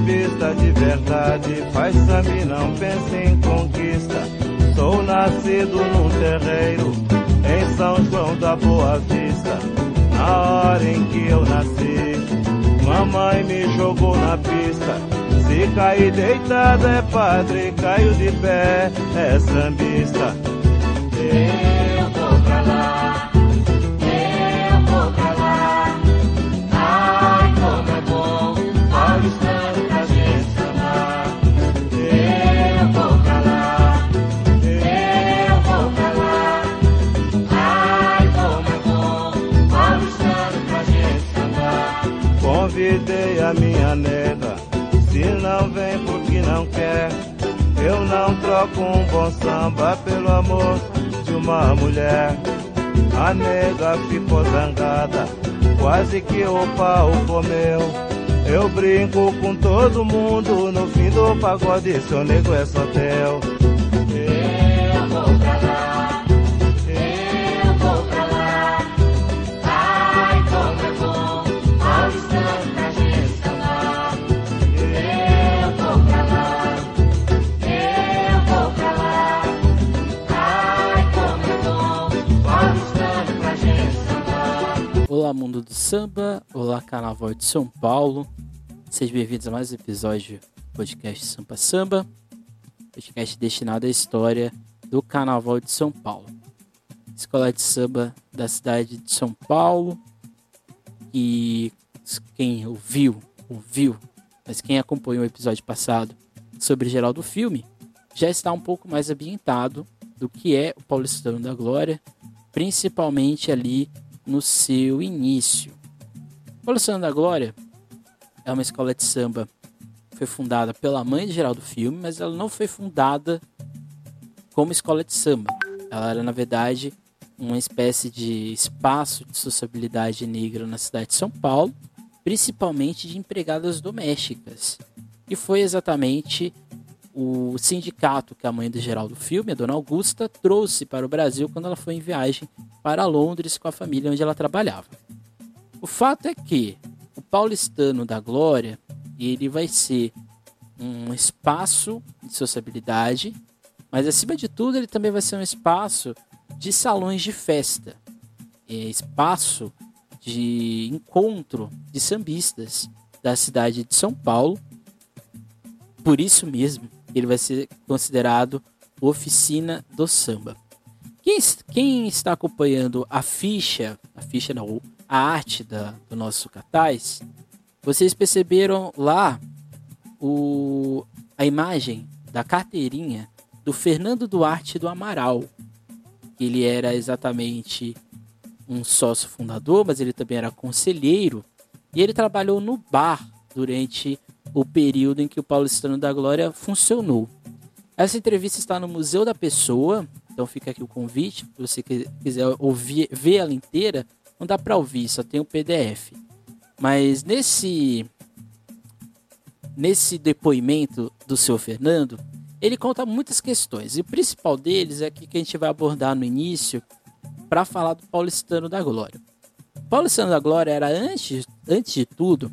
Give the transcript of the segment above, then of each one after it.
sambista de verdade, faz samba e não pensa em conquista. Sou nascido num terreiro, em São João da Boa Vista. Na hora em que eu nasci, mamãe me jogou na pista. Se cair deitado é padre, caio de pé, é sambista. Eu vou quer. Eu não troco um bom samba pelo amor de uma mulher. A nega ficou zangada, quase que o pau comeu. Eu brinco com todo mundo, no fim do pagode, seu nego é só teu. Olá, mundo do samba. Olá, Carnaval de São Paulo. Sejam bem-vindos a mais um episódio do podcast Sampa Samba, podcast destinado à história do Carnaval de São Paulo. Escola de samba da cidade de São Paulo. E quem ouviu, ouviu, mas quem acompanhou o episódio passado sobre geral do filme já está um pouco mais ambientado do que é o Paulistano da Glória, principalmente ali no seu início. Paulistano da Glória é uma escola de samba foi fundada pela mãe de Geraldo Filme, mas ela não foi fundada como escola de samba. Ela era, na verdade, uma espécie de espaço de sociabilidade negra na cidade de São Paulo, principalmente de empregadas domésticas. E foi exatamente o sindicato que a mãe do Geraldo Filme, a dona Augusta, trouxe para o Brasil quando ela foi em viagem para Londres com a família onde ela trabalhava. O fato é que o paulistano da Glória, ele vai ser um espaço de sociabilidade, mas acima de tudo ele também vai ser um espaço de salões de festa, é espaço de encontro de sambistas da cidade de São Paulo. Por isso mesmo, ele vai ser considerado oficina do samba. Quem, quem está acompanhando a ficha, a ficha não, a arte da, do nosso cartaz, vocês perceberam lá o, a imagem da carteirinha do Fernando Duarte do Amaral. Ele era exatamente um sócio fundador, mas ele também era conselheiro. E ele trabalhou no bar durante o período em que o Paulistano da Glória funcionou. Essa entrevista está no Museu da Pessoa, então fica aqui o convite, se você quiser ouvir, ver ela inteira, não dá para ouvir, só tem o PDF. Mas nesse nesse depoimento do seu Fernando, ele conta muitas questões. E o principal deles é que a gente vai abordar no início para falar do Paulistano da Glória. Paulistano da Glória era antes, antes de tudo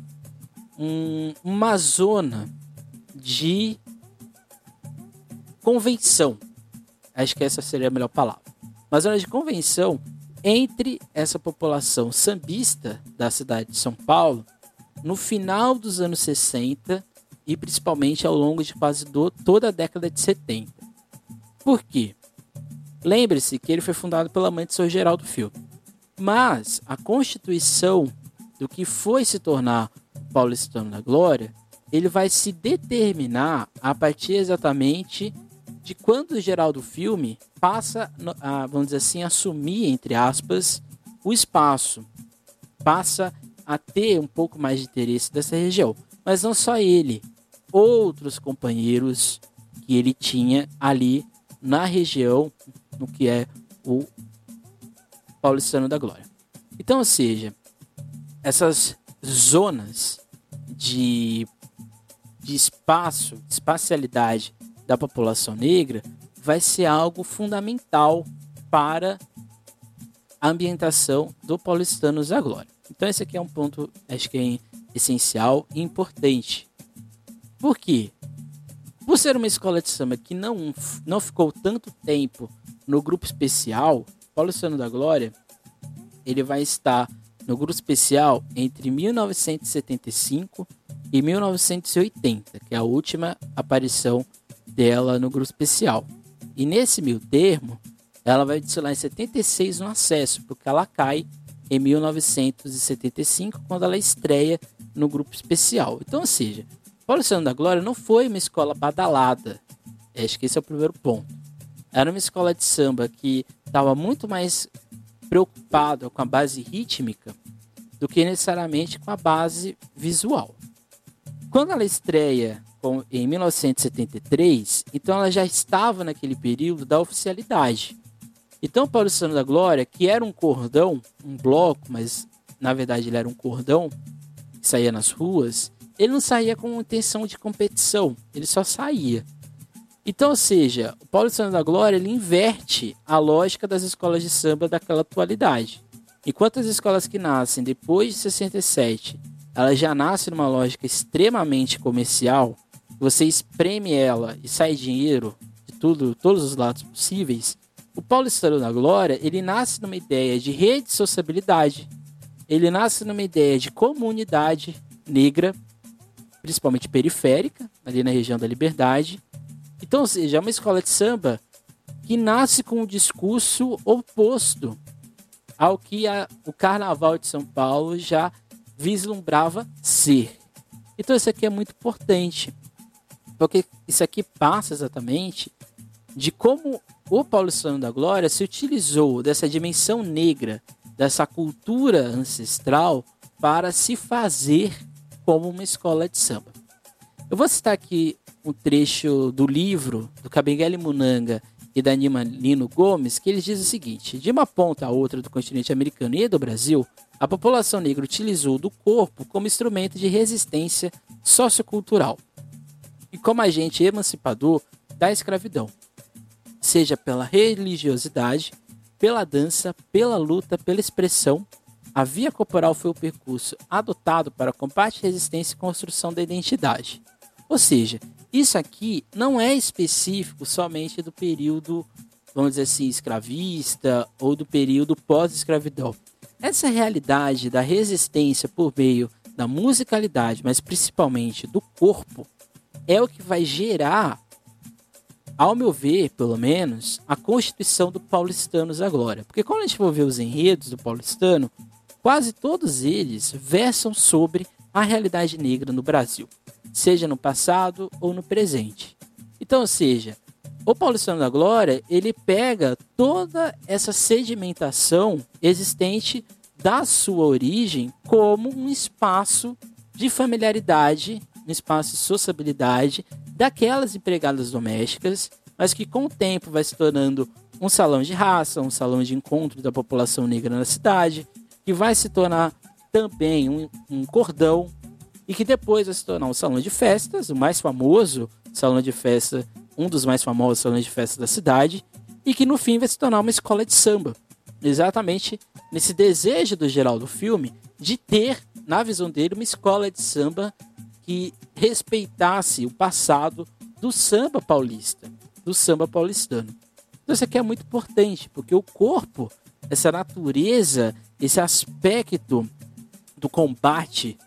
um, uma zona de convenção. Acho que essa seria a melhor palavra. Uma zona de convenção entre essa população sambista da cidade de São Paulo no final dos anos 60 e principalmente ao longo de quase do, toda a década de 70. Por quê? Lembre-se que ele foi fundado pela mãe de Sr. Geraldo Filme. Mas a constituição do que foi se tornar Paulistano da Glória, ele vai se determinar a partir exatamente de quando o Geraldo Filme passa a, vamos dizer assim, assumir, entre aspas, o espaço. Passa a ter um pouco mais de interesse dessa região. Mas não só ele, outros companheiros que ele tinha ali na região, no que é o Paulistano da Glória. Então, ou seja, essas zonas de, de espaço, de espacialidade da população negra vai ser algo fundamental para a ambientação do Paulistanos da Glória. Então esse aqui é um ponto, acho que é essencial e importante. Por quê? Por ser uma escola de samba que não, não ficou tanto tempo no grupo especial, Paulo Luciano da Glória, ele vai estar no grupo especial entre 1975 e 1980, que é a última aparição dela no grupo especial. E nesse meio termo, ela vai desfilar em 76 no acesso, porque ela cai em 1975, quando ela estreia no grupo especial. Então, ou seja, Paulo Luciano da Glória não foi uma escola badalada. Acho que esse é o primeiro ponto. Era uma escola de samba que estava muito mais preocupado com a base rítmica do que necessariamente com a base visual. Quando ela estreia com, em 1973, então ela já estava naquele período da oficialidade. Então, Paulo Santo da Glória, que era um cordão, um bloco, mas na verdade ele era um cordão que saía nas ruas, ele não saía com intenção de competição, ele só saía. Então, ou seja, o Paulo Santo da Glória ele inverte a lógica das escolas de samba daquela atualidade. Enquanto as escolas que nascem depois de 67, elas já nascem numa lógica extremamente comercial, você espreme ela e sai dinheiro de tudo, todos os lados possíveis. O Paulo Estado da Glória, ele nasce numa ideia de rede de sociabilidade, ele nasce numa ideia de comunidade negra, principalmente periférica, ali na região da Liberdade, então, ou seja, é uma escola de samba que nasce com um discurso oposto ao que a, o Carnaval de São Paulo já vislumbrava ser. Então, isso aqui é muito importante, porque isso aqui passa exatamente de como o Paulo Santo da Glória se utilizou dessa dimensão negra, dessa cultura ancestral, para se fazer como uma escola de samba. Eu vou citar aqui um trecho do livro do Kabengele Munanga e da Nima Lino Gomes, que eles dizem o seguinte: de uma ponta a outra do continente americano e do Brasil, a população negra utilizou do corpo como instrumento de resistência sociocultural e como agente emancipador da escravidão, seja pela religiosidade, pela dança, pela luta, pela expressão. A via corporal foi o percurso adotado para combate, resistência e construção da identidade. Ou seja, isso aqui não é específico somente do período, vamos dizer assim, escravista ou do período pós-escravidão. Essa realidade da resistência por meio da musicalidade, mas principalmente do corpo, é o que vai gerar, ao meu ver, pelo menos, a constituição do Paulistanos agora. Porque quando a gente for ver os enredos do paulistano, quase todos eles versam sobre a realidade negra no Brasil seja no passado ou no presente. Então, ou seja, o Paulistano da Glória, ele pega toda essa sedimentação existente da sua origem como um espaço de familiaridade, um espaço de sociabilidade daquelas empregadas domésticas, mas que com o tempo vai se tornando um salão de raça, um salão de encontro da população negra na cidade, que vai se tornar também um, um cordão e que depois vai se tornar um salão de festas, o mais famoso salão de festa, um dos mais famosos salões de festa da cidade, e que no fim vai se tornar uma escola de samba. Exatamente nesse desejo do geral do filme de ter, na visão dele, uma escola de samba que respeitasse o passado do samba paulista, do samba paulistano. Então isso aqui é muito importante, porque o corpo, essa natureza, esse aspecto do combate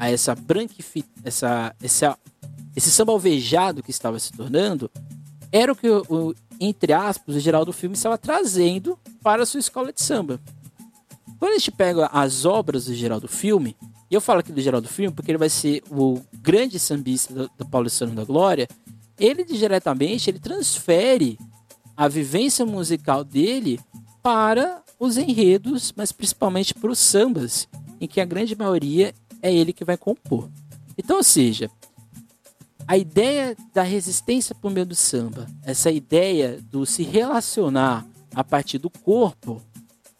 a essa branquifi essa, essa, esse samba alvejado que estava se tornando, era o que, o, entre aspas, o geral do filme estava trazendo para a sua escola de samba. Quando a gente pega as obras do geral do filme, e eu falo aqui do geral do filme porque ele vai ser o grande sambista do, do Paulistano da Glória, ele diretamente ele transfere a vivência musical dele para os enredos, mas principalmente para os sambas, em que a grande maioria é ele que vai compor. Então, ou seja, a ideia da resistência por meio do samba, essa ideia do se relacionar a partir do corpo,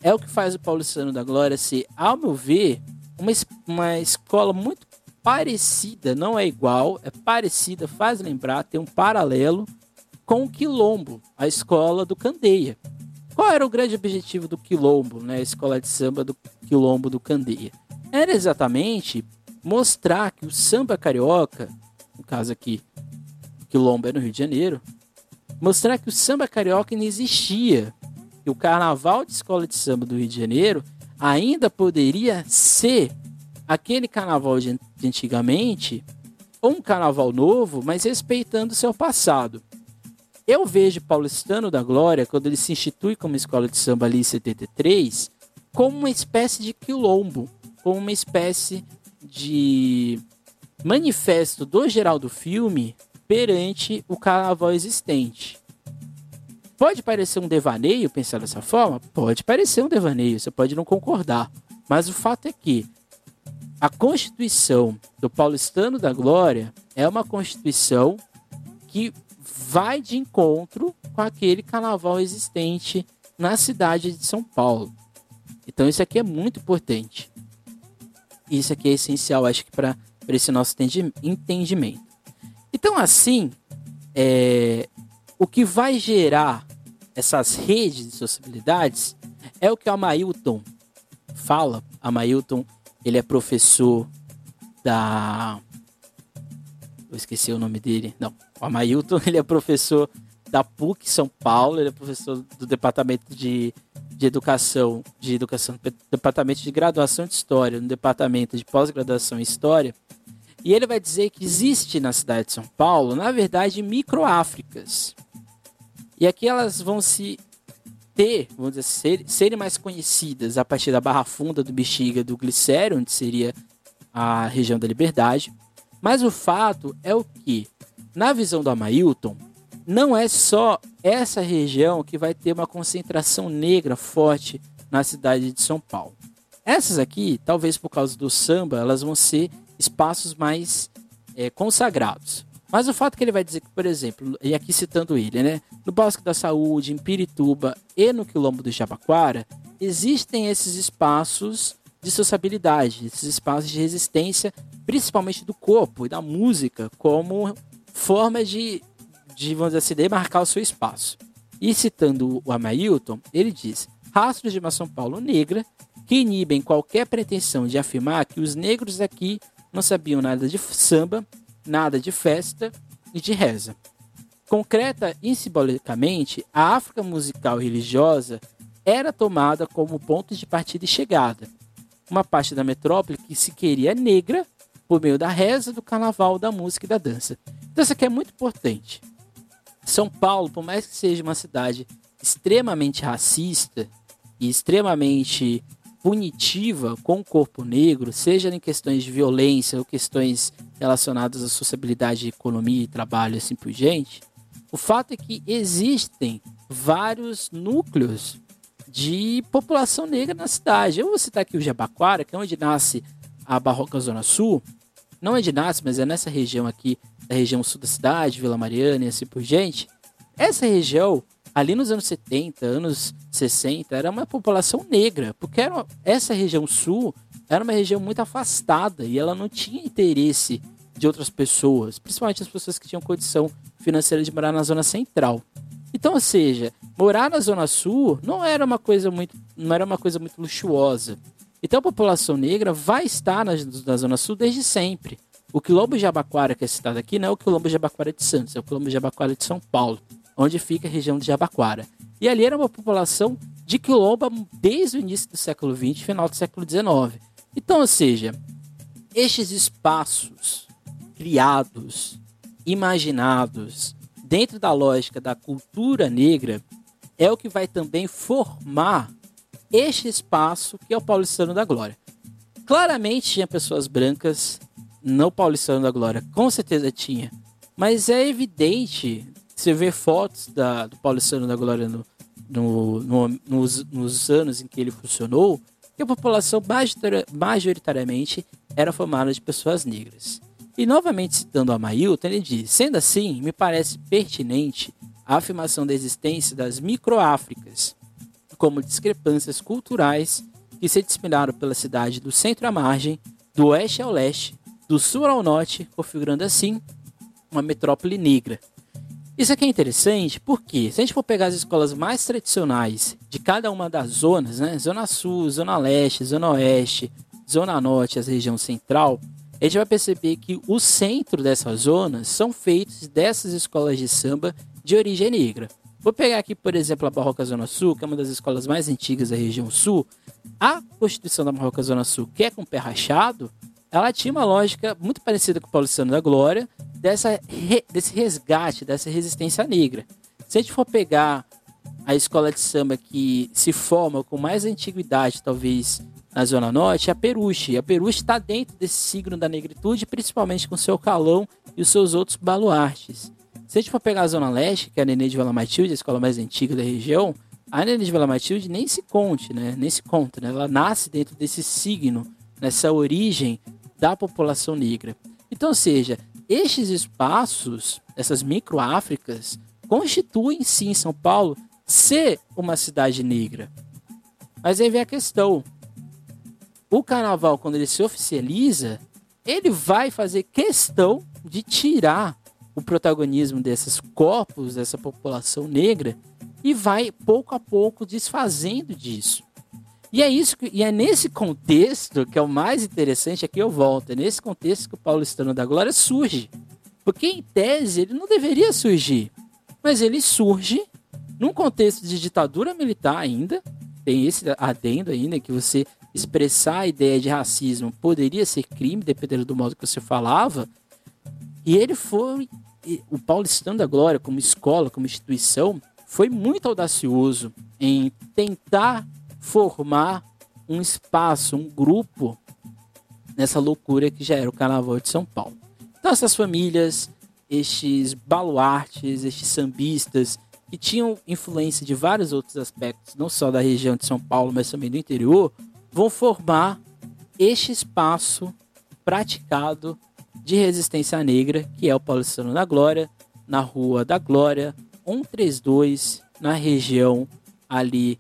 é o que faz o Paulistano da Glória ser, ao meu ver, uma, uma escola muito parecida, não é igual, é parecida, faz lembrar, tem um paralelo com o Quilombo, a escola do Candeia. Qual era o grande objetivo do Quilombo, né, a escola de samba do Quilombo do Candeia? Era exatamente mostrar que o samba carioca no caso aqui, Quilombo é no Rio de Janeiro, mostrar que o samba carioca não existia. Que o carnaval de escola de samba do Rio de Janeiro ainda poderia ser aquele carnaval de antigamente, ou um carnaval novo, mas respeitando seu passado. Eu vejo Paulistano da Glória, quando ele se institui como escola de samba ali em 73, como uma espécie de quilombo, como uma espécie de manifesto do geral do filme perante o carnaval existente. Pode parecer um devaneio pensar dessa forma? Pode parecer um devaneio, você pode não concordar. Mas o fato é que a Constituição do Paulistano da Glória é uma Constituição que vai de encontro com aquele carnaval existente na cidade de São Paulo. Então isso aqui é muito importante. Isso aqui é essencial, acho que para esse nosso entendi- entendimento. Então assim, é, o que vai gerar essas redes de sociabilidades é o que o Amailton fala. Amailton, ele é professor da eu esqueci o nome dele. Não, o Amailton, ele é professor da PUC São Paulo, ele é professor do departamento de, de educação, de educação, departamento de graduação de história, no departamento de pós-graduação em história. E ele vai dizer que existe na cidade de São Paulo, na verdade, microáfricas. E aqui elas vão se ter, vamos dizer, ser, serem mais conhecidas a partir da Barra Funda do Bexiga do Glicério, onde seria a região da Liberdade. Mas o fato é o que, na visão do Amailton, não é só essa região que vai ter uma concentração negra forte na cidade de São Paulo. Essas aqui, talvez por causa do samba, elas vão ser espaços mais é, consagrados. Mas o fato que ele vai dizer que, por exemplo, e aqui citando ele, né? No Bosque da Saúde, em Pirituba e no Quilombo do Jabaquara, existem esses espaços de sociabilidade, esses espaços de resistência, principalmente do corpo e da música, como forma de, de vamos dizer assim, demarcar o seu espaço. E citando o Amailton, ele diz: rastros de uma São Paulo negra que inibem qualquer pretensão de afirmar que os negros aqui não sabiam nada de samba, nada de festa e de reza. Concreta e simbolicamente, a África musical e religiosa era tomada como ponto de partida e chegada. Uma parte da metrópole que se queria negra por meio da reza, do carnaval, da música e da dança. Então isso aqui é muito importante. São Paulo, por mais que seja uma cidade extremamente racista e extremamente punitiva com o corpo negro, seja em questões de violência ou questões relacionadas à sociabilidade, economia e trabalho, assim por diante, o fato é que existem vários núcleos de população negra na cidade. Eu vou citar aqui o Jabaquara, que é onde nasce a Barroca Zona Sul. Não é de nasce, mas é nessa região aqui, da região sul da cidade, Vila Mariana e assim por diante. Essa região, ali nos anos 70, anos 60, era uma população negra, porque era, essa região sul era uma região muito afastada e ela não tinha interesse de outras pessoas, principalmente as pessoas que tinham condição financeira de morar na zona central. Então, ou seja, morar na zona sul não era uma coisa muito, não era uma coisa muito luxuosa. Então a população negra vai estar na, na zona sul desde sempre. O quilombo de Jabaquara que é citado aqui não é o quilombo de Jabaquara de Santos, é o quilombo de Jabaquara de São Paulo, onde fica a região de Jabaquara. E ali era uma população de quilomba desde o início do século XX, final do século XIX. Então, ou seja, estes espaços criados, imaginados, dentro da lógica da cultura negra, é o que vai também formar este espaço que é o Paulistano da Glória. Claramente tinha pessoas brancas no Paulistano da Glória, com certeza tinha. Mas é evidente, você vê fotos da, do Paulistano da Glória no, no, no, nos, nos anos em que ele funcionou, que a população majoritariamente era formada de pessoas negras. E novamente citando a Mailton, ele diz: sendo assim, me parece pertinente a afirmação da existência das microáfricas, como discrepâncias culturais que se disseminaram pela cidade do centro à margem, do oeste ao leste, do sul ao norte, configurando assim uma metrópole negra. Isso aqui é interessante porque, se a gente for pegar as escolas mais tradicionais de cada uma das zonas, né? Zona Sul, Zona Leste, Zona Oeste, Zona Norte, a região central, a gente vai perceber que o centro dessas zonas são feitos dessas escolas de samba de origem negra. Vou pegar aqui, por exemplo, a Barroca Zona Sul, que é uma das escolas mais antigas da região sul. A Constituição da Barroca Zona Sul, que é com pé rachado, ela tinha uma lógica muito parecida com o Paulistano da Glória, dessa, re, desse resgate, dessa resistência negra. Se a gente for pegar a escola de samba que se forma com mais antiguidade, talvez, na Zona Norte, é a Peruche. A Peruche está dentro desse signo da negritude, principalmente com seu calão e os seus outros baluartes. Se a gente for pegar a Zona Leste, que é a Nenê de Vila Matilde, a escola mais antiga da região, a Nenê de Vila Matilde nem se conte, né? Nem se conta, né? Ela nasce dentro desse signo, nessa origem da população negra. Então, seja, estes espaços, essas micro-Áfricas, constituem sim São Paulo ser uma cidade negra. Mas aí vem a questão. O carnaval, quando ele se oficializa, ele vai fazer questão de tirar o protagonismo desses corpos, dessa população negra, e vai pouco a pouco desfazendo disso. E é isso que, e é nesse contexto que é o mais interessante, aqui eu volto, é nesse contexto que o paulistano da glória surge. Porque em tese ele não deveria surgir, mas ele surge num contexto de ditadura militar ainda, tem esse adendo ainda que você expressar a ideia de racismo poderia ser crime, dependendo do modo que você falava. E ele foi o Paulistano da Glória, como escola, como instituição, foi muito audacioso em tentar formar um espaço, um grupo nessa loucura que já era o Carnaval de São Paulo. Então, essas famílias, estes baluartes, estes sambistas, que tinham influência de vários outros aspectos, não só da região de São Paulo, mas também do interior, vão formar este espaço praticado de resistência negra, que é o Paulistano da Glória, na Rua da Glória, 132, na região ali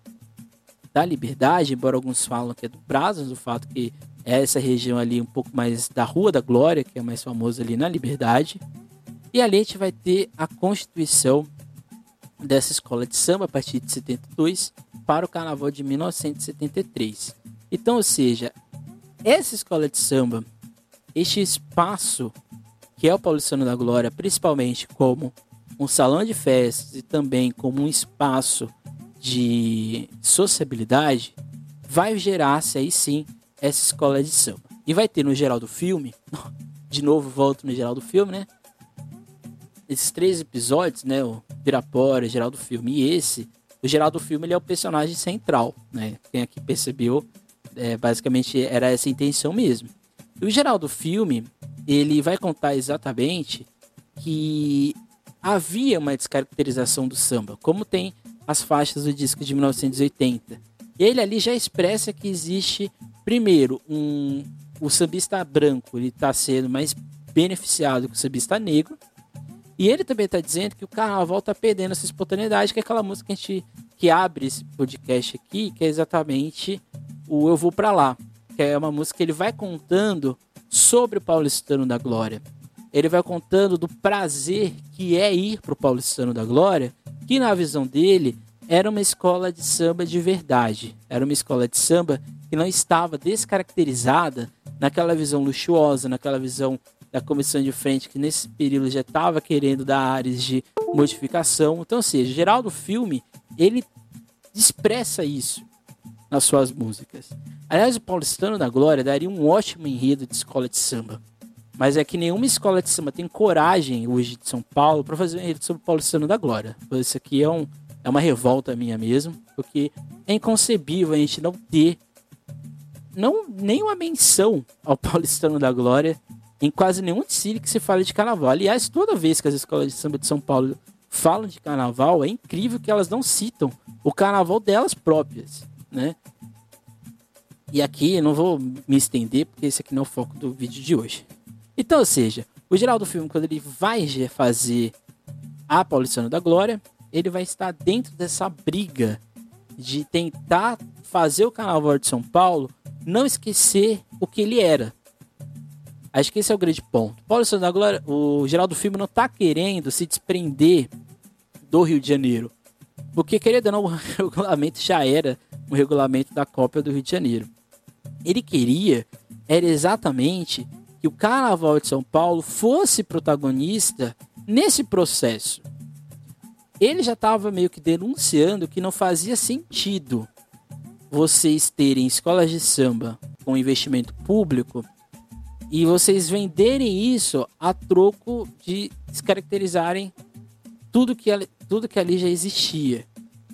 da Liberdade, embora alguns falam que é do Brazos, o fato que é essa região ali um pouco mais da Rua da Glória, que é mais famosa ali na Liberdade. E ali a gente vai ter a constituição dessa escola de samba a partir de 72 para o carnaval de 1973. Então, ou seja, essa escola de samba este espaço que é o Paulistano da Glória, principalmente como um salão de festas e também como um espaço de sociabilidade, vai gerar-se aí sim essa escola de samba. E vai ter no geral do filme, de novo volto no geral do filme, né? Esses três episódios, né? O Pirapora, geral do filme e esse, o geral do filme ele é o personagem central, né? Quem aqui percebeu, é, basicamente era essa intenção mesmo. E o geral do filme, ele vai contar exatamente que havia uma descaracterização do samba, como tem as faixas do disco de 1980. Ele ali já expressa que existe, primeiro, um, o sambista branco, ele está sendo mais beneficiado que o sambista negro, e ele também está dizendo que o carnaval está perdendo essa espontaneidade, que é aquela música que a gente que abre esse podcast aqui, que é exatamente o Eu Vou Pra Lá que é uma música que ele vai contando sobre o paulistano da glória. Ele vai contando do prazer que é ir para o paulistano da glória, que na visão dele era uma escola de samba de verdade. Era uma escola de samba que não estava descaracterizada naquela visão luxuosa, naquela visão da comissão de frente que nesse período já estava querendo dar áreas de modificação. Então, ou seja, geral do filme ele expressa isso nas suas músicas. Aliás, o Paulistano da Glória daria um ótimo enredo de escola de samba. Mas é que nenhuma escola de samba tem coragem hoje de São Paulo para fazer um enredo sobre o Paulistano da Glória. Isso aqui é, um, é uma revolta minha mesmo, porque é inconcebível a gente não ter não nenhuma menção ao Paulistano da Glória em quase nenhum desfile que se fale de carnaval. Aliás, toda vez que as escolas de samba de São Paulo falam de carnaval, é incrível que elas não citam o carnaval delas próprias né? E aqui eu não vou me estender, porque esse aqui não é o foco do vídeo de hoje. Então, ou seja, o geral do filme, quando ele vai fazer a Paulistano da Glória, ele vai estar dentro dessa briga de tentar fazer o Carnaval de São Paulo não esquecer o que ele era. Acho que esse é o grande ponto. Paulistano da Glória, o geral do filme não está querendo se desprender do Rio de Janeiro. Porque, querendo ou não, o regulamento já era um regulamento da Copa do Rio de Janeiro. Ele queria era exatamente que o Carnaval de São Paulo fosse protagonista nesse processo. Ele já estava meio que denunciando que não fazia sentido vocês terem escolas de samba com investimento público e vocês venderem isso a troco de descaracterizarem tudo que, ali, tudo que ali já existia.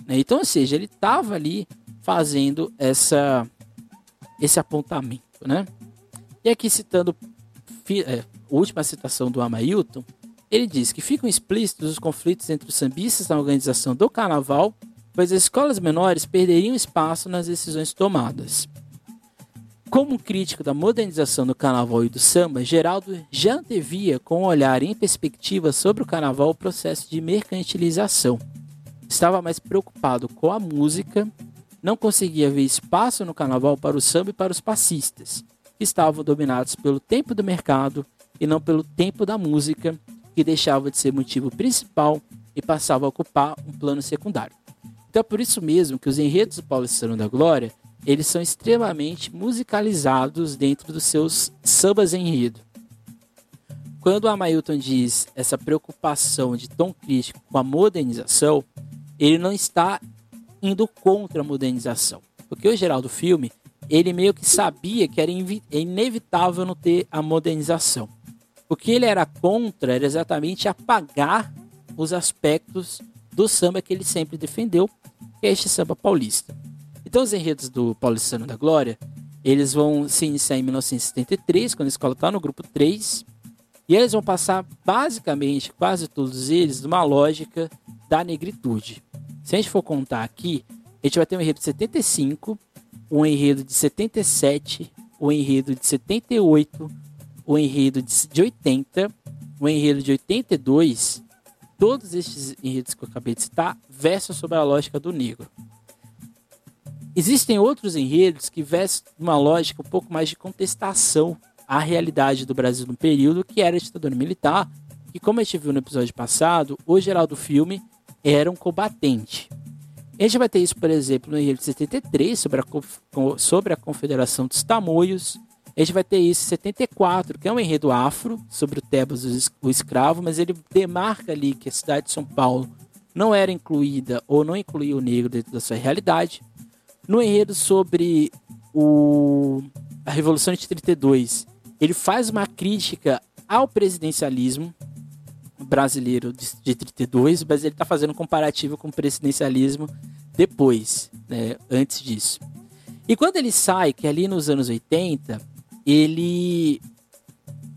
Né? Então, ou seja, ele estava ali fazendo essa, esse apontamento. Né? E aqui citando é, última citação do Amailton, ele diz que ficam explícitos os conflitos entre os sambistas na organização do carnaval, pois as escolas menores perderiam espaço nas decisões tomadas. Como crítico da modernização do carnaval e do samba, Geraldo já antevia com um olhar em perspectiva sobre o carnaval o processo de mercantilização. Estava mais preocupado com a música, não conseguia ver espaço no carnaval para o samba e para os passistas, estavam dominados pelo tempo do mercado e não pelo tempo da música, que deixava de ser motivo principal e passava a ocupar um plano secundário. Então é por isso mesmo que os enredos do Paulistano da Glória eles são extremamente musicalizados dentro dos seus sambas enredo. Quando o Amailton diz essa preocupação de tom crítico com a modernização, ele não está indo contra a modernização. Porque o geral do filme, ele meio que sabia que era inevitável não ter a modernização. O que ele era contra era exatamente apagar os aspectos do samba que ele sempre defendeu, que é este samba paulista. Então os enredos do Paulistano da Glória, eles vão se iniciar em 1973, quando a escola está no grupo 3, e eles vão passar basicamente, quase todos eles, numa lógica da negritude. Se a gente for contar aqui, a gente vai ter um enredo de 75, um enredo de 77, um enredo de 78, um enredo de 80, um enredo de 82. Todos estes enredos que eu acabei de citar versam sobre a lógica do negro. Existem outros enredos que vestem uma lógica um pouco mais de contestação à realidade do Brasil no período, que era a ditadura militar, e como a gente viu no episódio passado, o geral do filme era um combatente. A gente vai ter isso, por exemplo, no enredo de 73, sobre a, sobre a Confederação dos Tamoios. A gente vai ter isso em 74, que é um enredo afro, sobre o Tebas, o escravo, mas ele demarca ali que a cidade de São Paulo não era incluída ou não incluía o negro dentro da sua realidade. No enredo sobre o, a Revolução de 32, ele faz uma crítica ao presidencialismo brasileiro de, de 32, mas ele está fazendo um comparativo com o presidencialismo depois, né, antes disso. E quando ele sai, que é ali nos anos 80, ele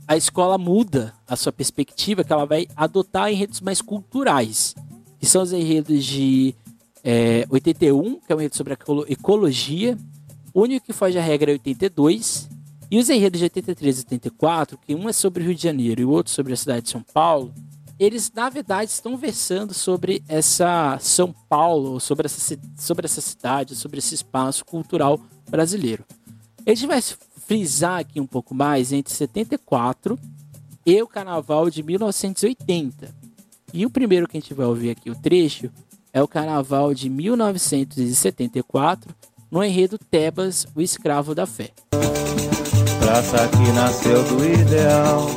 a escola muda a sua perspectiva, que ela vai adotar enredos mais culturais, que são os enredos de é, 81, que é um enredo sobre a ecologia. O único que foge à regra é 82. E os enredos de 83 e 84, que um é sobre o Rio de Janeiro e o outro sobre a cidade de São Paulo, eles na verdade estão versando sobre essa São Paulo, sobre essa, sobre essa cidade, sobre esse espaço cultural brasileiro. A gente vai frisar aqui um pouco mais entre 74 e o Carnaval de 1980. E o primeiro que a gente vai ouvir aqui, o trecho, é o carnaval de 1974, no enredo Tebas, o escravo da fé. Praça que nasceu do ideal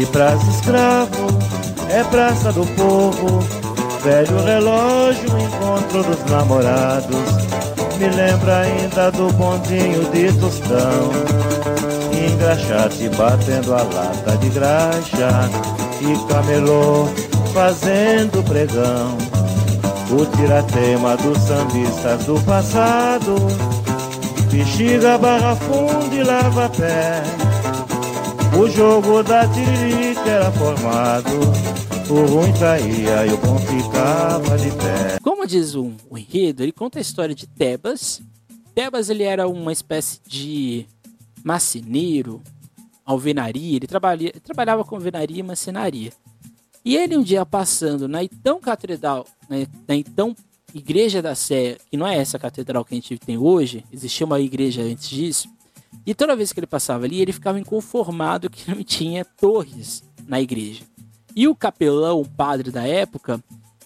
e praça escravo é praça do povo. Velho relógio, encontro dos namorados. Me lembra ainda do bondinho de tostão. Engraxate batendo a lata de graxa e camelô fazendo pregão o tiratema dos sambistas do passado. Bexiga, barra fundo e lava pé. O jogo da tiririca era formado. O ruim caía e o bom ficava de pé. Como diz o, o enredo, ele conta a história de Tebas. Tebas ele era uma espécie de marceneiro, alvenaria. Ele, trabalha, trabalhava com alvenaria e marcenaria. E ele um dia passando na então catedral, né, na então igreja da Sé, que não é essa catedral que a gente tem hoje, existia uma igreja antes disso. E toda vez que ele passava ali, ele ficava inconformado que não tinha torres na igreja. E o capelão, o padre da época,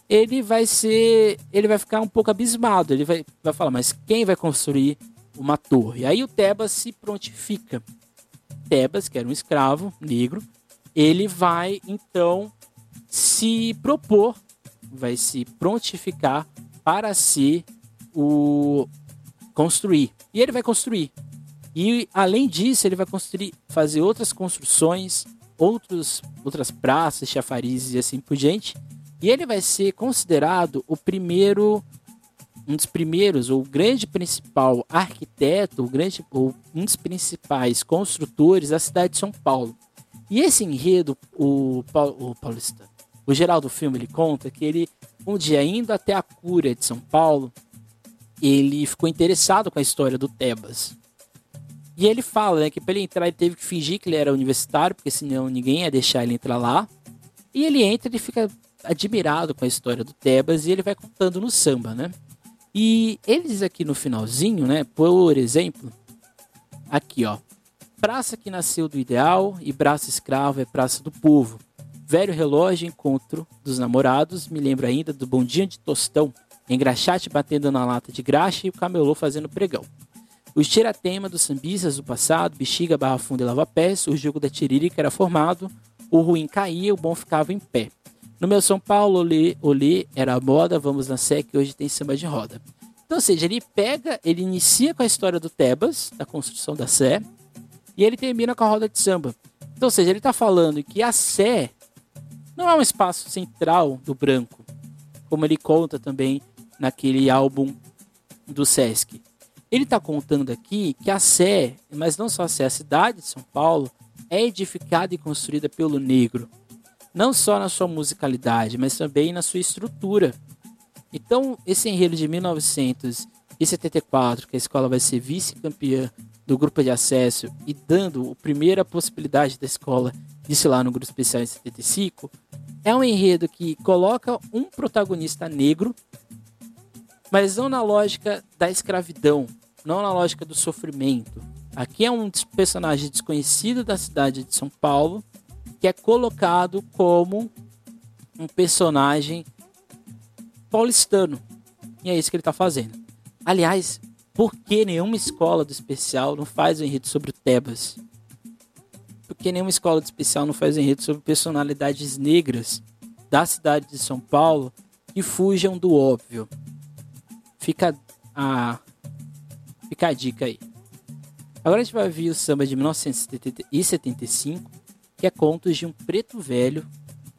ele vai ser, ele vai ficar um pouco abismado, ele vai, vai falar, mas quem vai construir uma torre? Aí o Tebas se prontifica Tebas, que era um escravo negro, ele vai então se propor, vai se prontificar para ser o construir. E ele vai construir. E além disso, ele vai construir, fazer outras construções, outros, outras praças, chafarizes e assim por diante. E ele vai ser considerado o primeiro, um dos primeiros, ou o grande principal arquiteto, o grande, ou um dos principais construtores da cidade de São Paulo. E esse enredo, o, Paulo, o Paulista, o geral do filme, ele conta que ele, um dia indo até a cura de São Paulo, ele ficou interessado com a história do Tebas. E ele fala né, que para ele entrar ele teve que fingir que ele era universitário, porque senão ninguém ia deixar ele entrar lá. E ele entra e fica admirado com a história do Tebas e ele vai contando no samba, né? E eles aqui no finalzinho, né? Por exemplo, aqui ó, praça que nasceu do ideal e braço escravo é praça do povo. Velho relógio encontro dos namorados, me lembro ainda do bondinho de tostão, engraxate batendo na lata de graxa e o camelô fazendo pregão. Os tiratema dos sambistas do passado, bexiga, barra funda e lava-pés, o jogo da tiririca era formado, o ruim caía, o bom ficava em pé. No meu São Paulo, olê, olê era a moda, vamos na que hoje tem samba de roda. Então, ou seja, ele pega, ele inicia com a história do Tebas, da construção da Sé, e ele termina com a roda de samba. Então, ou seja, ele está falando que a Sé não é um espaço central do branco, como ele conta também naquele álbum do Sesc. Ele está contando aqui que a Sé, mas não só a Sé, a cidade de São Paulo, é edificada e construída pelo negro. Não só na sua musicalidade, mas também na sua estrutura. Então, esse enredo de 1974, que a escola vai ser vice-campeã do grupo de acesso e dando a primeira possibilidade da escola de se lá no grupo especial em 75, é um enredo que coloca um protagonista negro mas não na lógica da escravidão, não na lógica do sofrimento. Aqui é um personagem desconhecido da cidade de São Paulo que é colocado como um personagem paulistano. E é isso que ele está fazendo. Aliás, por que nenhuma escola do especial não faz enredo sobre o Tebas? Por que nenhuma escola do especial não faz enredo sobre personalidades negras da cidade de São Paulo que fujam do óbvio? Fica a, fica a dica aí. Agora a gente vai ouvir o samba de 1975, que é Contos de um Preto Velho,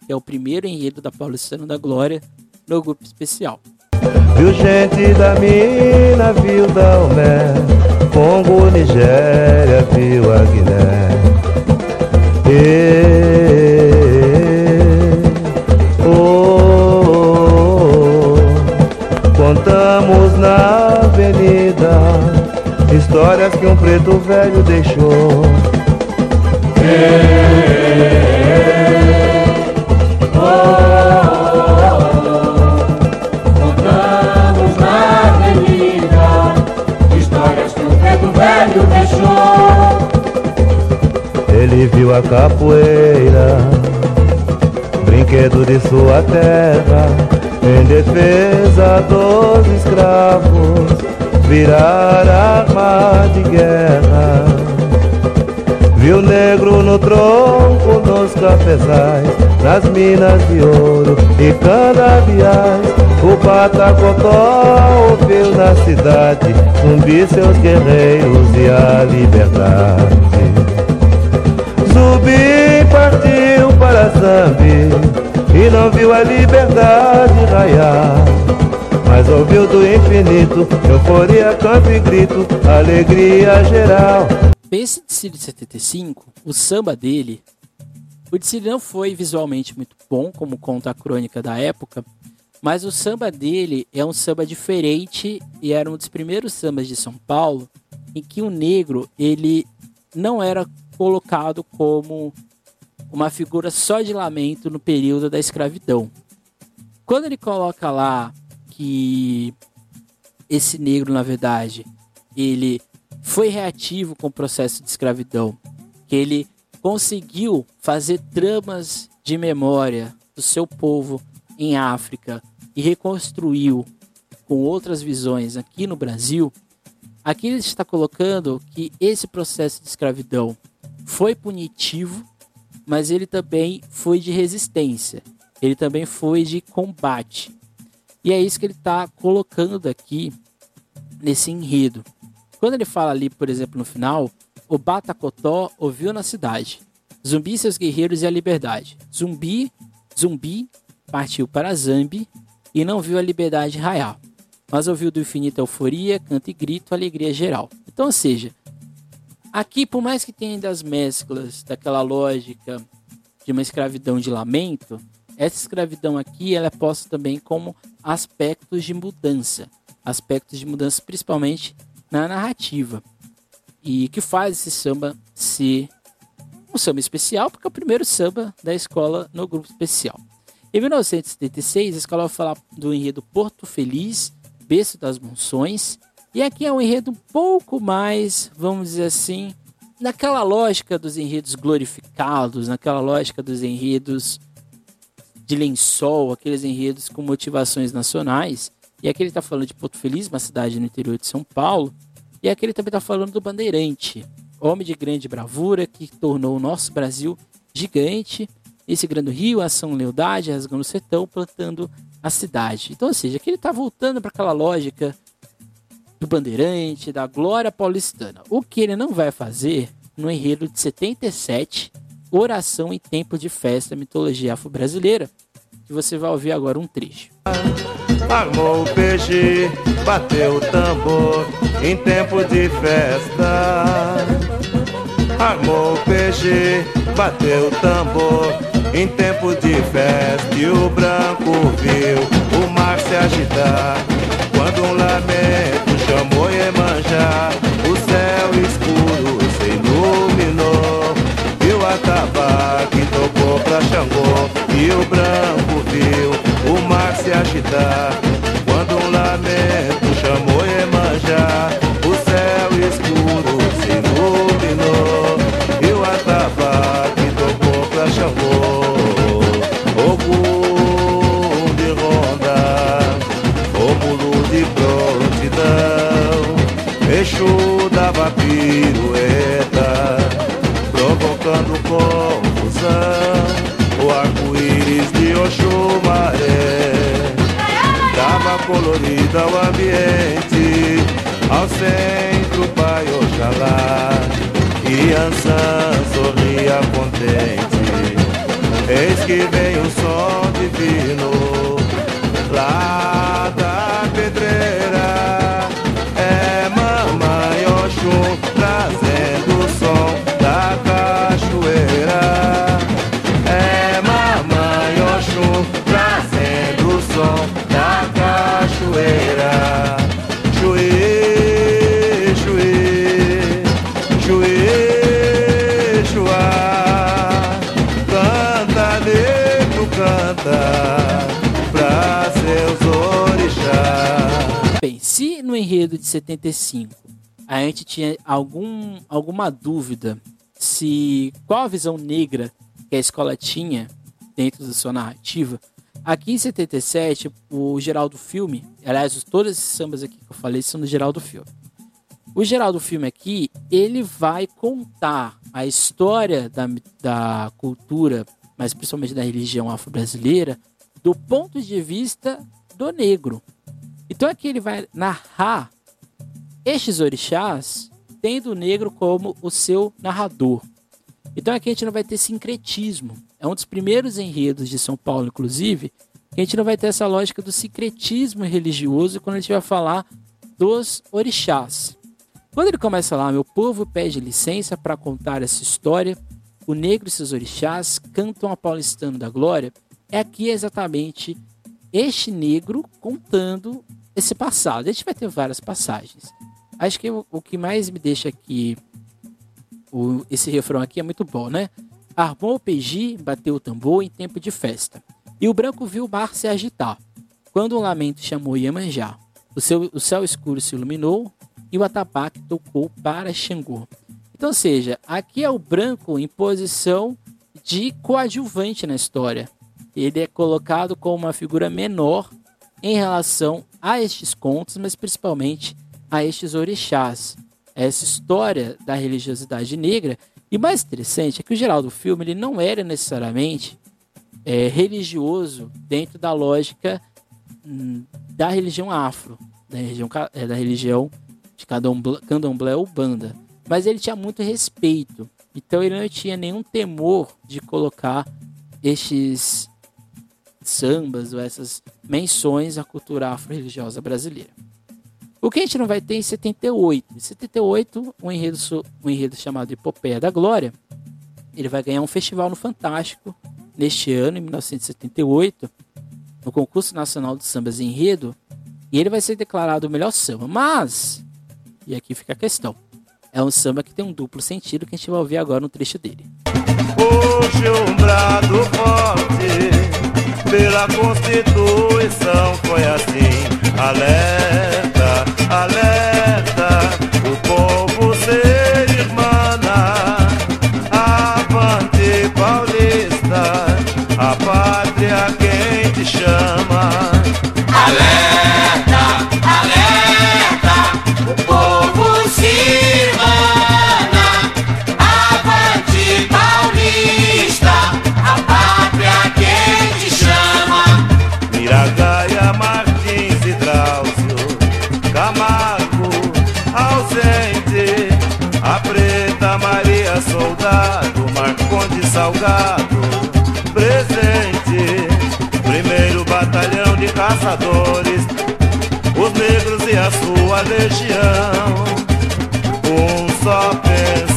que é o primeiro enredo da Paulistano da Glória no grupo especial. Viu gente da mina, viu da Omé, Congo, Nigéria, viu a Guiné. E, oh, contamos na avenida histórias que um preto velho deixou. Contamos na avenida histórias que o preto velho deixou. Ele viu a capoeira, brinquedo de sua terra, em defesa dos escravos, virar arma de guerra. Viu negro no tronco dos cafezais, nas minas de ouro e canaviais. O Patacotó ouviu na cidade, zumbi seus guerreiros e a liberdade. Zumbi partiu para Zambi e não viu a liberdade raiar. Mas ouviu do infinito, euforia, canto e grito, alegria geral. Dicílio de 75, o samba dele, o Dicílio não foi visualmente muito bom, como conta a crônica da época, mas o samba dele é um samba diferente e era um dos primeiros sambas de São Paulo em que o negro ele não era colocado como uma figura só de lamento no período da escravidão. Quando ele coloca lá que esse negro, na verdade, ele foi reativo com o processo de escravidão, que ele conseguiu fazer tramas de memória do seu povo em África e reconstruiu com outras visões aqui no Brasil, aqui ele está colocando que esse processo de escravidão foi punitivo, mas ele também foi de resistência. Ele também foi de combate. E é isso que ele está colocando aqui nesse enredo. Quando ele fala ali, por exemplo, no final, o Batacotó ouviu na cidade. Zumbi, seus guerreiros e a liberdade. Zumbi, Zumbi partiu para Zambi e não viu a liberdade raiar, mas ouviu do infinito euforia, canto e grito, alegria geral. Então, ou seja, aqui, por mais que tenha das mesclas daquela lógica de uma escravidão de lamento, essa escravidão aqui ela é posta também como aspectos de mudança, aspectos de mudança principalmente na narrativa. E que faz esse samba ser um samba especial, porque é o primeiro samba da escola no grupo especial. Em 1976, a escola vai falar do enredo Porto Feliz, Berço das Monções, e aqui é um enredo um pouco mais, vamos dizer assim, naquela lógica dos enredos glorificados, naquela lógica dos enredos de lençol, aqueles enredos com motivações nacionais. E aqui ele está falando de Porto Feliz, uma cidade no interior de São Paulo. E aqui ele também está falando do Bandeirante, homem de grande bravura que tornou o nosso Brasil gigante. Esse grande rio, ação lealdade, rasgando o sertão, plantando a cidade. Então, ou seja, aqui ele está voltando para aquela lógica do Bandeirante, da glória paulistana. O que ele não vai fazer no enredo de 77 Oração em Tempo de Festa, Mitologia Afro-Brasileira, que você vai ouvir agora um trecho. Armou o peixe, bateu o tambor em tempo de festa. Armou o peixe, bateu o tambor em tempo de festa. E o branco viu o mar se agitar. Quando um lamento chamou Iemanjá, atabaque tocou pra Xangô. E o branco viu o mar se agitar. Quando um lamento chamou Emanjá O céu escuro se iluminou. E o atabaque tocou pra Xangô. Ogum de ronda Rômulo de prontidão. Exu dava pirueta provocando colorida ao ambiente. Ao centro, Pai Oxalá, e Ansan sorria contente. Eis que vem um som divino lá da pedreira. É Mamãe Oxum enredo de 75 a gente tinha algum, alguma dúvida se qual a visão negra que a escola tinha dentro da sua narrativa. Aqui em 77, o Geraldo Filme, aliás, todos esses sambas aqui que eu falei são do Geraldo Filme. O Geraldo Filme aqui, ele vai contar a história da, da cultura, mas principalmente da religião afro-brasileira, do ponto de vista do negro. Então aqui ele vai narrar estes orixás tendo o negro como o seu narrador. Então aqui a gente não vai ter sincretismo. É um dos primeiros enredos de São Paulo, inclusive, que a gente não vai ter essa lógica do sincretismo religioso quando a gente vai falar dos orixás. Quando ele começa lá, meu povo pede licença para contar essa história, o negro e seus orixás cantam a paulistano da glória, é aqui exatamente este negro contando esse passado. A gente vai ter várias passagens. Acho que o, que mais me deixa aqui, o, esse refrão aqui é muito bom, né? Armou o PG, bateu o tambor em tempo de festa. E o branco viu o mar se agitar. Quando um lamento chamou Iemanjá, o, seu, o céu escuro se iluminou e o atabaque tocou para Xangô. Então, seja, aqui é o branco em posição de coadjuvante na história. Ele é colocado como uma figura menor em relação a estes contos, mas principalmente a estes orixás. Essa história da religiosidade negra E mais interessante é que o geral do filme ele não era necessariamente é, religioso dentro da lógica hum, da religião afro, da religião, é, da religião de candomblé ou banda. Mas ele tinha muito respeito. Então ele não tinha nenhum temor de colocar estes sambas ou essas menções à cultura afro-religiosa brasileira. O que a gente não vai ter em 78. Em 78, um enredo, um enredo chamado Epopeia da Glória, ele vai ganhar um festival no Fantástico neste ano, em 1978, no concurso nacional de sambas enredo, e ele vai ser declarado o melhor samba. Mas, e aqui fica a questão, é um samba que tem um duplo sentido que a gente vai ouvir agora no trecho dele. Hoje um brado forte pela Constituição foi assim, alerta, alerta, o povo Salgado, presente, primeiro batalhão de caçadores, os negros e a sua legião, um só pensamento,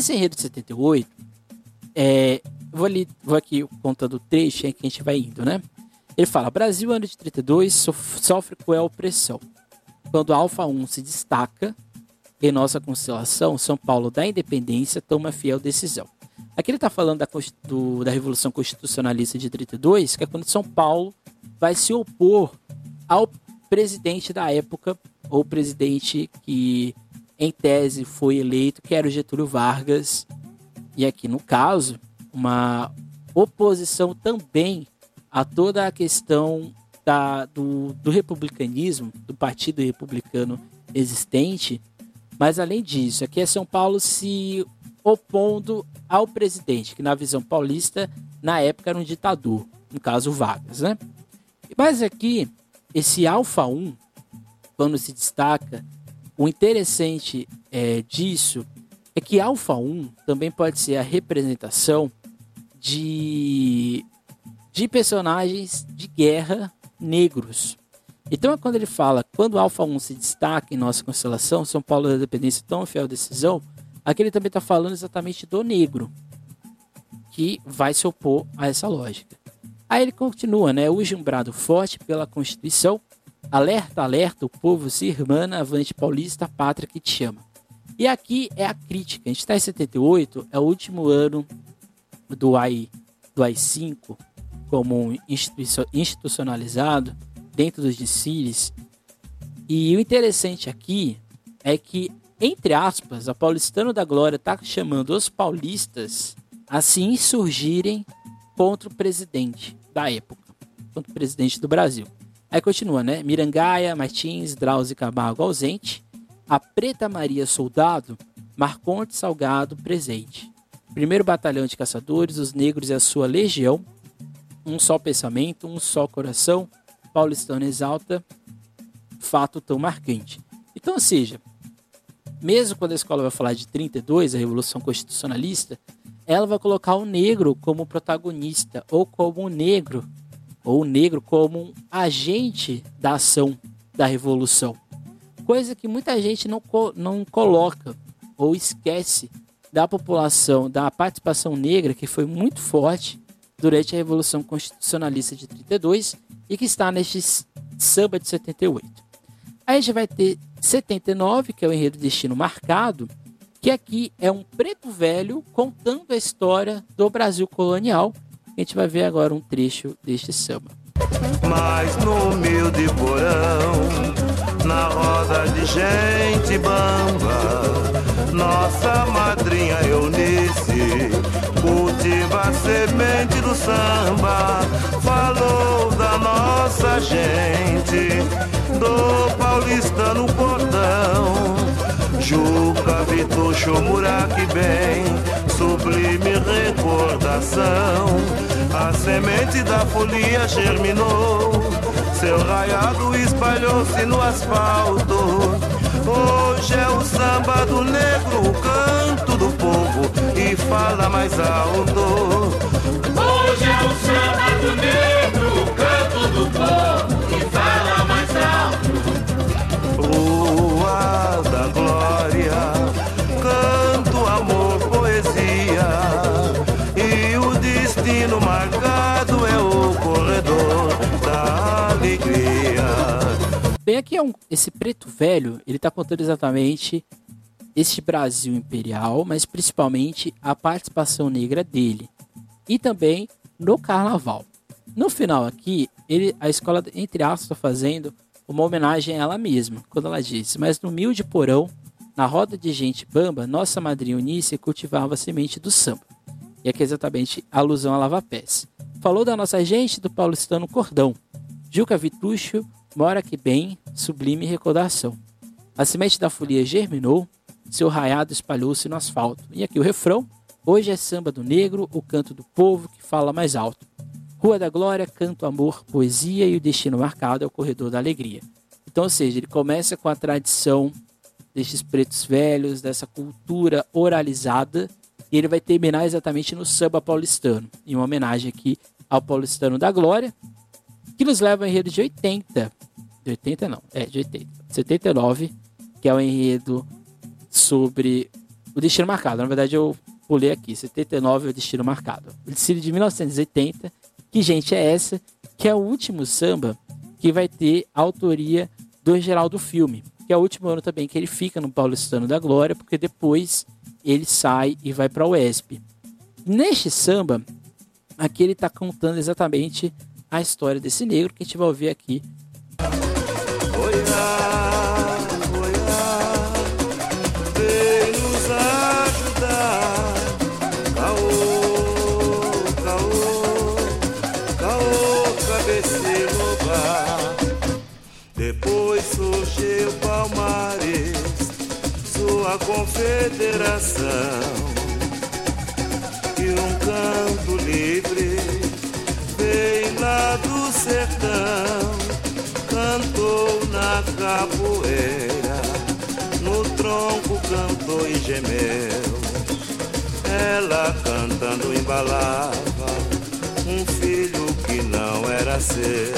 Bem, nesse enredo de 78, é, vou, ali, vou aqui contando o trecho em que a gente vai indo, né? Ele fala: Brasil, ano de 32, sof- sofre cruel opressão. Quando a Alfa 1 se destaca em nossa constelação, São Paulo da Independência toma fiel decisão. Aqui ele está falando da, do- da Revolução Constitucionalista de 32, que é quando São Paulo vai se opor ao presidente da época, ou presidente que, em tese, foi eleito, que era o Getúlio Vargas. E aqui, no caso, uma oposição também a toda a questão da, do, do republicanismo, do Partido Republicano existente. Mas, além disso, aqui é São Paulo se opondo ao presidente, que na visão paulista, na época era um ditador, no caso Vargas, né? Mas aqui, esse Alfa 1, quando se destaca, o interessante é, disso é que Alfa 1 também pode ser a representação de, de personagens de guerra negros. Então é quando ele fala, quando Alfa 1 se destaca em nossa constelação, São Paulo da Independência tão fiel decisão, aqui ele também está falando exatamente do negro, que vai se opor a essa lógica. Aí ele continua, né? Hoje um brado forte pela Constituição, alerta, alerta, o povo se irmana, avante paulista, a pátria que te chama. E aqui é a crítica. A gente está em 78, é o último ano do AI, do AI-5 como institucionalizado dentro dos desfiles. E o interessante aqui é que, entre aspas, a Paulistano da Glória está chamando os paulistas a se insurgirem contra o presidente da época, contra o presidente do Brasil. Aí continua, né? Mirangaia, Martins, Drauzio Camargo ausente, a Preta Maria Soldado, Marconte Salgado presente. Primeiro Batalhão de Caçadores, os negros e a sua legião, um só pensamento, um só coração, paulistano exalta, fato tão marcante. Então, ou seja, mesmo quando a escola vai falar de 32, a Revolução Constitucionalista, ela vai colocar o negro como protagonista, ou como o negro, ou o negro como um agente da ação da Revolução. Coisa que muita gente não, não coloca ou esquece da população, da participação negra, que foi muito forte durante a Revolução Constitucionalista de 32 e que está neste samba de 78. Aí a gente vai ter 79, que é o enredo Destino Marcado, que aqui é um preto velho contando a história do Brasil colonial. A gente vai ver agora um trecho deste samba. Mas no humilde porão, na roda de gente bamba, nossa madrinha Eunice cultiva a semente do samba, falou da nossa gente, do paulistano cordão. Juca, Vitucho, Muraque bem, sublime recordação. A semente da folia germinou, seu raiado espalhou-se no asfalto. Hoje é o samba do negro, o canto do povo, e fala mais alto. Hoje é o samba do negro, o canto do povo, e fala mais alto. Rua da Glória, aqui é um, esse preto velho, ele está contando exatamente este Brasil imperial, mas principalmente a participação negra dele e também no carnaval. No final aqui, ele, a escola, entre aspas, está fazendo uma homenagem a ela mesma, quando ela diz: Mas no humilde porão, na roda de gente bamba, nossa madrinha Unice cultivava a semente do samba. E aqui é exatamente a alusão a Lava Pés. Falou da nossa gente do paulistano Cordão. Juca Vitucho, mora que bem, sublime recordação. A semente da folia germinou, seu raiado espalhou-se no asfalto. E aqui o refrão: Hoje é samba do negro, o canto do povo que fala mais alto. Rua da Glória, canto, amor, poesia e o destino marcado é o corredor da alegria. Então, ou seja, ele começa com a tradição destes pretos velhos, dessa cultura oralizada, e ele vai terminar exatamente no samba paulistano, em uma homenagem aqui ao paulistano da Glória, que nos leva ao enredo de 80. De 80 não, é de 80. 79, que é o enredo sobre o destino marcado. Na verdade, eu pulei aqui. 79 é o destino marcado. O desfile de 1980. Que gente é essa? Que é o último samba que vai ter autoria do Geraldo Filme. Que é o último ano também que ele fica no Paulistano da Glória, porque depois ele sai e vai para o UESP. Neste samba, aqui ele está contando exatamente a história desse negro que a gente vai ouvir aqui confederação. E um canto livre veio lá do sertão cantou na capoeira, no tronco cantou e gemeu. Ela cantando embalava um filho que não era seu.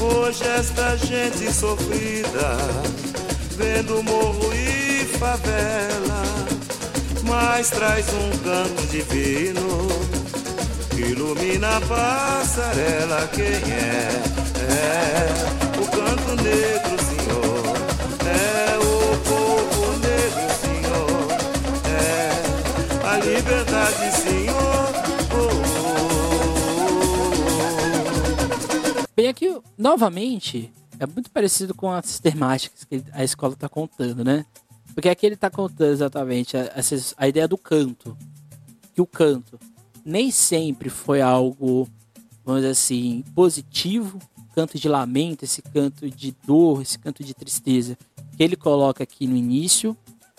Hoje esta gente sofrida, vendo morro e favela, mas traz um canto divino que ilumina a passarela. Quem é? É o canto negro, senhor. É o povo negro, senhor. É a liberdade, senhor. Oh, Bem, aqui, novamente, é muito parecido com as temáticas que a escola está contando, né? Porque aqui ele está contando exatamente a, a ideia do canto. Que o canto nem sempre foi algo, vamos dizer assim, positivo, canto de lamento, esse canto de dor, esse canto de tristeza que ele coloca aqui no início,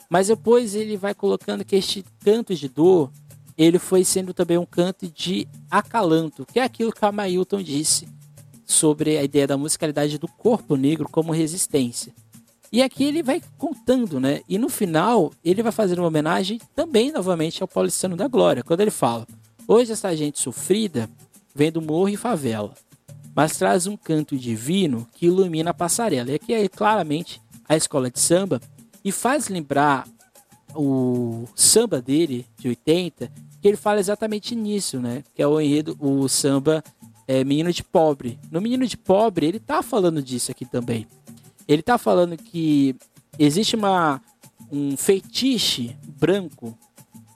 mas depois ele vai colocando que este canto de dor ele foi sendo também um canto de acalanto, que é aquilo que a Mailton disse sobre a ideia da musicalidade do corpo negro como resistência. E aqui ele vai contando, né? E no final ele vai fazer uma homenagem também novamente ao Paulistano da Glória, quando ele fala: Hoje essa gente sofrida vem do morro e favela mas traz um canto divino que ilumina a passarela. E aqui é claramente a escola de samba e faz lembrar o samba dele de 80, que ele fala exatamente nisso, né? Que é o enredo, o samba é, Menino de Pobre. No Menino de Pobre, ele tá falando disso aqui também. Ele tá falando que existe uma, um fetiche branco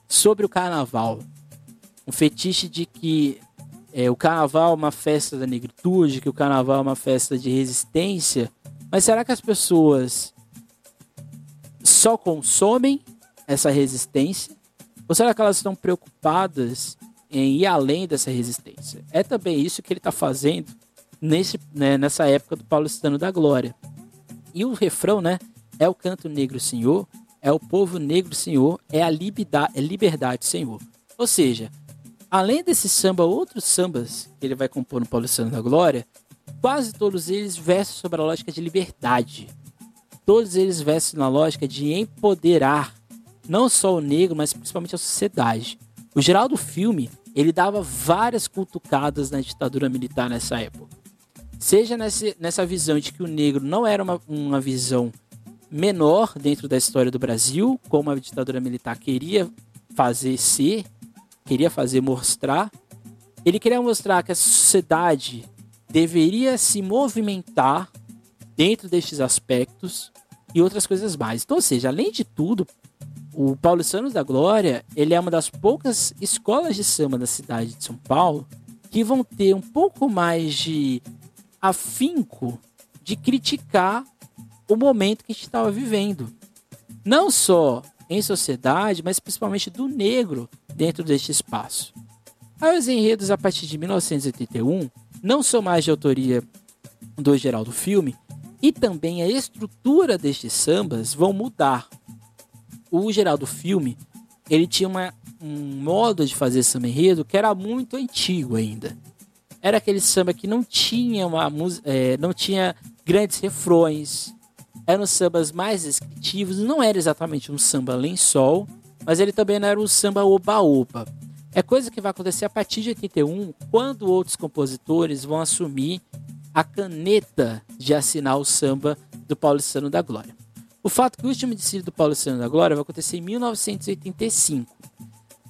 sobre o carnaval. Um fetiche de que é, o carnaval é uma festa da negritude, que o carnaval é uma festa de resistência. Mas será que as pessoas só consomem essa resistência? Ou será que elas estão preocupadas em ir além dessa resistência? É também isso que ele está fazendo nesse, né, nessa época do Paulistano da Glória. E o refrão, né? É o canto negro, Senhor, é o povo negro, Senhor, é a liberdade, é liberdade, Senhor. Ou seja, além desse samba, outros sambas que ele vai compor no Paulistano da Glória, quase todos eles vestem sobre a lógica de liberdade. Todos eles vestem na lógica de empoderar não só o negro, mas principalmente a sociedade. O Geraldo Filme, ele dava várias cutucadas na ditadura militar nessa época. Seja nessa visão de que o negro não era uma, uma visão menor dentro da história do Brasil, como a ditadura militar queria fazer ser, queria fazer mostrar. Ele queria mostrar que a sociedade deveria se movimentar dentro destes aspectos e outras coisas mais. Então, ou seja, além de tudo, o Paulo Santos da Glória, ele é uma das poucas escolas de samba da cidade de São Paulo que vão ter um pouco mais de afinco de criticar o momento que a gente estava vivendo. Não só em sociedade, mas principalmente do negro dentro deste espaço. Aí os enredos a partir de 1981 não são mais de autoria do Geraldo Filme e também a estrutura destes sambas vão mudar o Geraldo Filme, ele tinha uma, um modo de fazer samba enredo que era muito antigo ainda. Era aquele samba que não tinha uma é, não tinha grandes refrões, eram sambas mais descritivos, não era exatamente um samba lençol, mas ele também não era um samba oba-oba. É coisa que vai acontecer a partir de 81, quando outros compositores vão assumir a caneta de assinar o samba do Paulistano da Glória. O fato que o último desfile do Paulo César da Glória vai acontecer em 1985.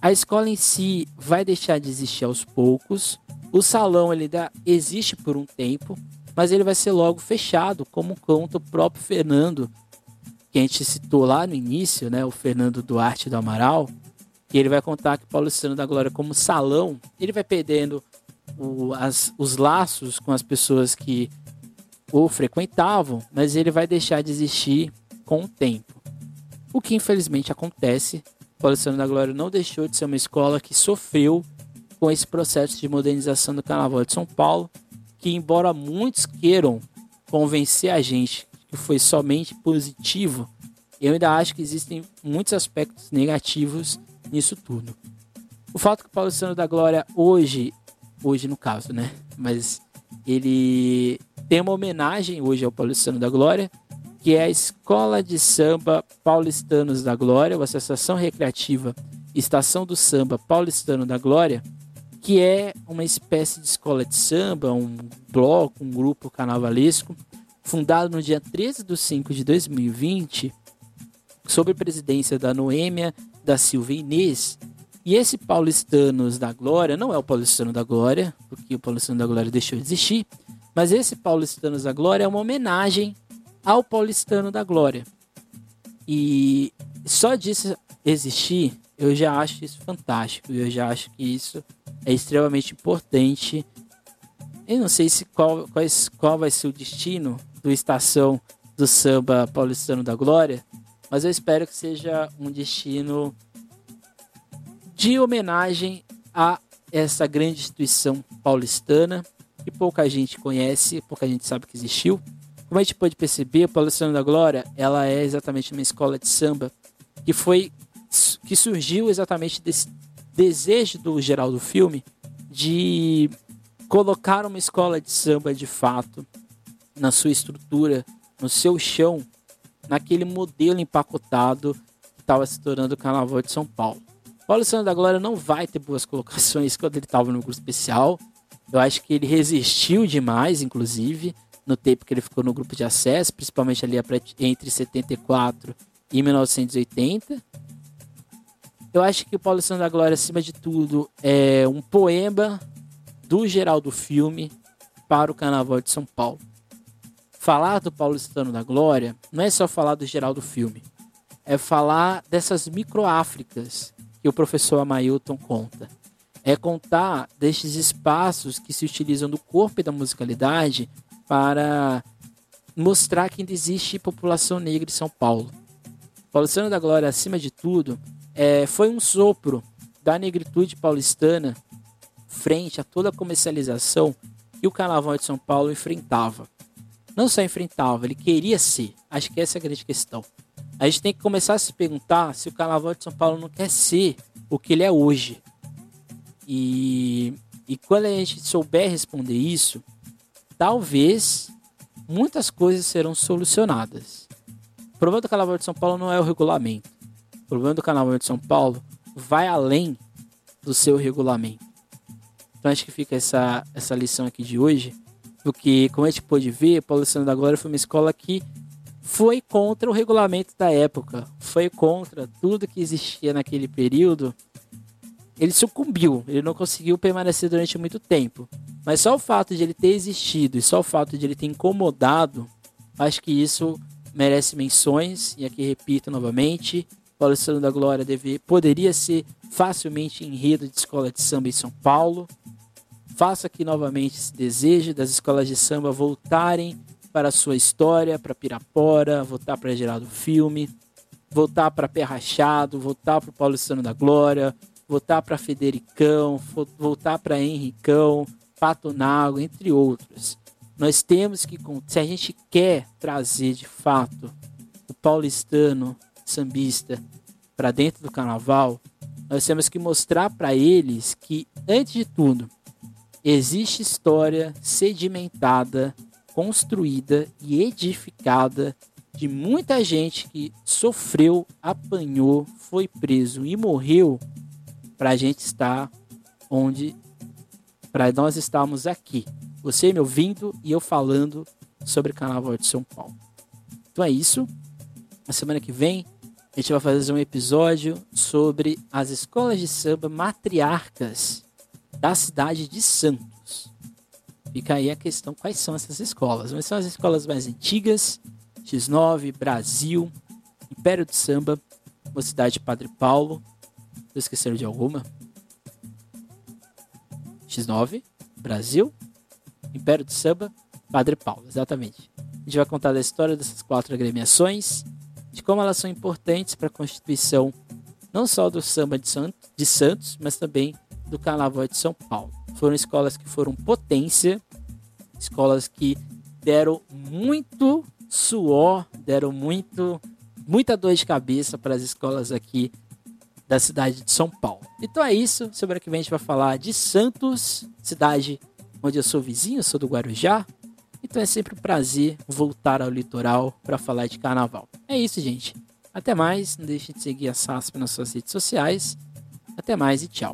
A escola em si vai deixar de existir aos poucos. O salão ele ainda existe por um tempo, mas ele vai ser logo fechado, como conta o próprio Fernando, que a gente citou lá no início, né, o Fernando Duarte do Amaral, que ele vai contar que Paulo César da Glória como salão, ele vai perdendo o, as, os laços com as pessoas que o frequentavam, mas ele vai deixar de existir com o tempo. O que infelizmente acontece, o Paulistano da Glória não deixou de ser uma escola que sofreu com esse processo de modernização do Carnaval de São Paulo, que embora muitos queiram convencer a gente que foi somente positivo, eu ainda acho que existem muitos aspectos negativos nisso tudo. O fato que o Paulistano da Glória hoje, hoje no caso, né? Mas ele tem uma homenagem hoje ao Paulistano da Glória, que é a Escola de Samba Paulistanos da Glória, ou Associação Recreativa Estação do Samba Paulistano da Glória, que é uma espécie de escola de samba, um bloco, um grupo carnavalesco, fundado no dia 13 de 5 de 2020, sob presidência da Noêmia da Silva Inês. E esse Paulistanos da Glória não é o Paulistano da Glória, porque o Paulistano da Glória deixou de existir, mas esse Paulistanos da Glória é uma homenagem ao paulistano da glória. E só disso existir, eu já acho isso fantástico. Eu já acho que isso é extremamente importante. Eu não sei se qual, qual, qual vai ser o destino do estação do samba paulistano da glória, mas eu espero que seja um destino de homenagem a essa grande instituição paulistana que pouca gente conhece, pouca gente sabe que existiu. Como a gente pode perceber, a Paulistano da Glória, ela é exatamente uma escola de samba que foi que surgiu exatamente desse desejo do Geraldo Filme de colocar uma escola de samba de fato na sua estrutura, no seu chão, naquele modelo empacotado que estava se tornando o Carnaval de São Paulo. Paulo Santos da Glória não vai ter boas colocações quando ele estava no grupo especial. Eu acho que ele resistiu demais, inclusive no tempo que ele ficou no grupo de acesso, principalmente ali entre 74 e 1980. Eu acho que o Paulistano da Glória, acima de tudo, é um poema do geral do filme para o Carnaval de São Paulo. Falar do Paulistano da Glória não é só falar do geral do filme, é falar dessas microáfricas que o professor Amailton conta. É contar destes espaços que se utilizam do corpo e da musicalidade para mostrar que ainda existe população negra em São Paulo. Paulistano da Glória, acima de tudo, é, foi um sopro da negritude paulistana frente a toda a comercialização que o Carnaval de São Paulo enfrentava. Não só enfrentava, ele queria ser. Acho que essa é a grande questão. A gente tem que começar a se perguntar se o Carnaval de São Paulo não quer ser o que ele é hoje. E, e quando a gente souber responder isso, talvez muitas coisas serão solucionadas. O problema do Carnaval de São Paulo não é o regulamento. Problema do Carnaval de São Paulo vai além do seu regulamento. Então acho que fica essa, essa lição aqui de hoje, porque como a gente pôde ver, Paulo Luciano da Glória foi uma escola que foi contra o regulamento da época, foi contra tudo que existia naquele período. Ele sucumbiu, ele não conseguiu permanecer durante muito tempo. Mas só o fato de ele ter existido e só o fato de ele ter incomodado, acho que isso merece menções. E aqui repito novamente: Paulo Luciano da Glória deve, poderia ser facilmente enredo de escola de samba em São Paulo. Faço aqui novamente esse desejo das escolas de samba voltarem para a sua história, para Pirapora, voltar para Geraldo Filme, voltar para Pé Rachado, voltar para o Paulistano da Glória, voltar para Federicão, voltar para Henricão, Pato Nago, entre outros. Nós temos que, se a gente quer trazer de fato o paulistano sambista para dentro do carnaval, nós temos que mostrar para eles que, antes de tudo, existe história sedimentada, construída e edificada de muita gente que sofreu, apanhou, foi preso e morreu para a gente estar onde, para nós estarmos aqui. Você me ouvindo e eu falando sobre o Carnaval de São Paulo. Então é isso. Na semana que vem a gente vai fazer um episódio sobre as escolas de samba matriarcas da cidade de Santos. Fica aí a questão: quais são essas escolas? Mas são as escolas mais antigas: X9, Brasil, Império de Samba, Mocidade Padre Paulo. Estou esquecendo de alguma? X9, Brasil, Império de Samba, Padre Paulo, exatamente. A gente vai contar da história dessas quatro agremiações, de como elas são importantes para a constituição não só do samba de Santos, mas também do Carnaval de São Paulo. Foram escolas que foram potência, escolas que deram muito suor, deram muito muita dor de cabeça para as escolas aqui da cidade de São Paulo. Então é isso. Semana que vem a gente vai falar de Santos, cidade onde eu sou vizinho, sou do Guarujá. Então é sempre um prazer voltar ao litoral para falar de carnaval. É isso, gente. Até mais. Não deixe de seguir a SASP nas suas redes sociais. Até mais e tchau.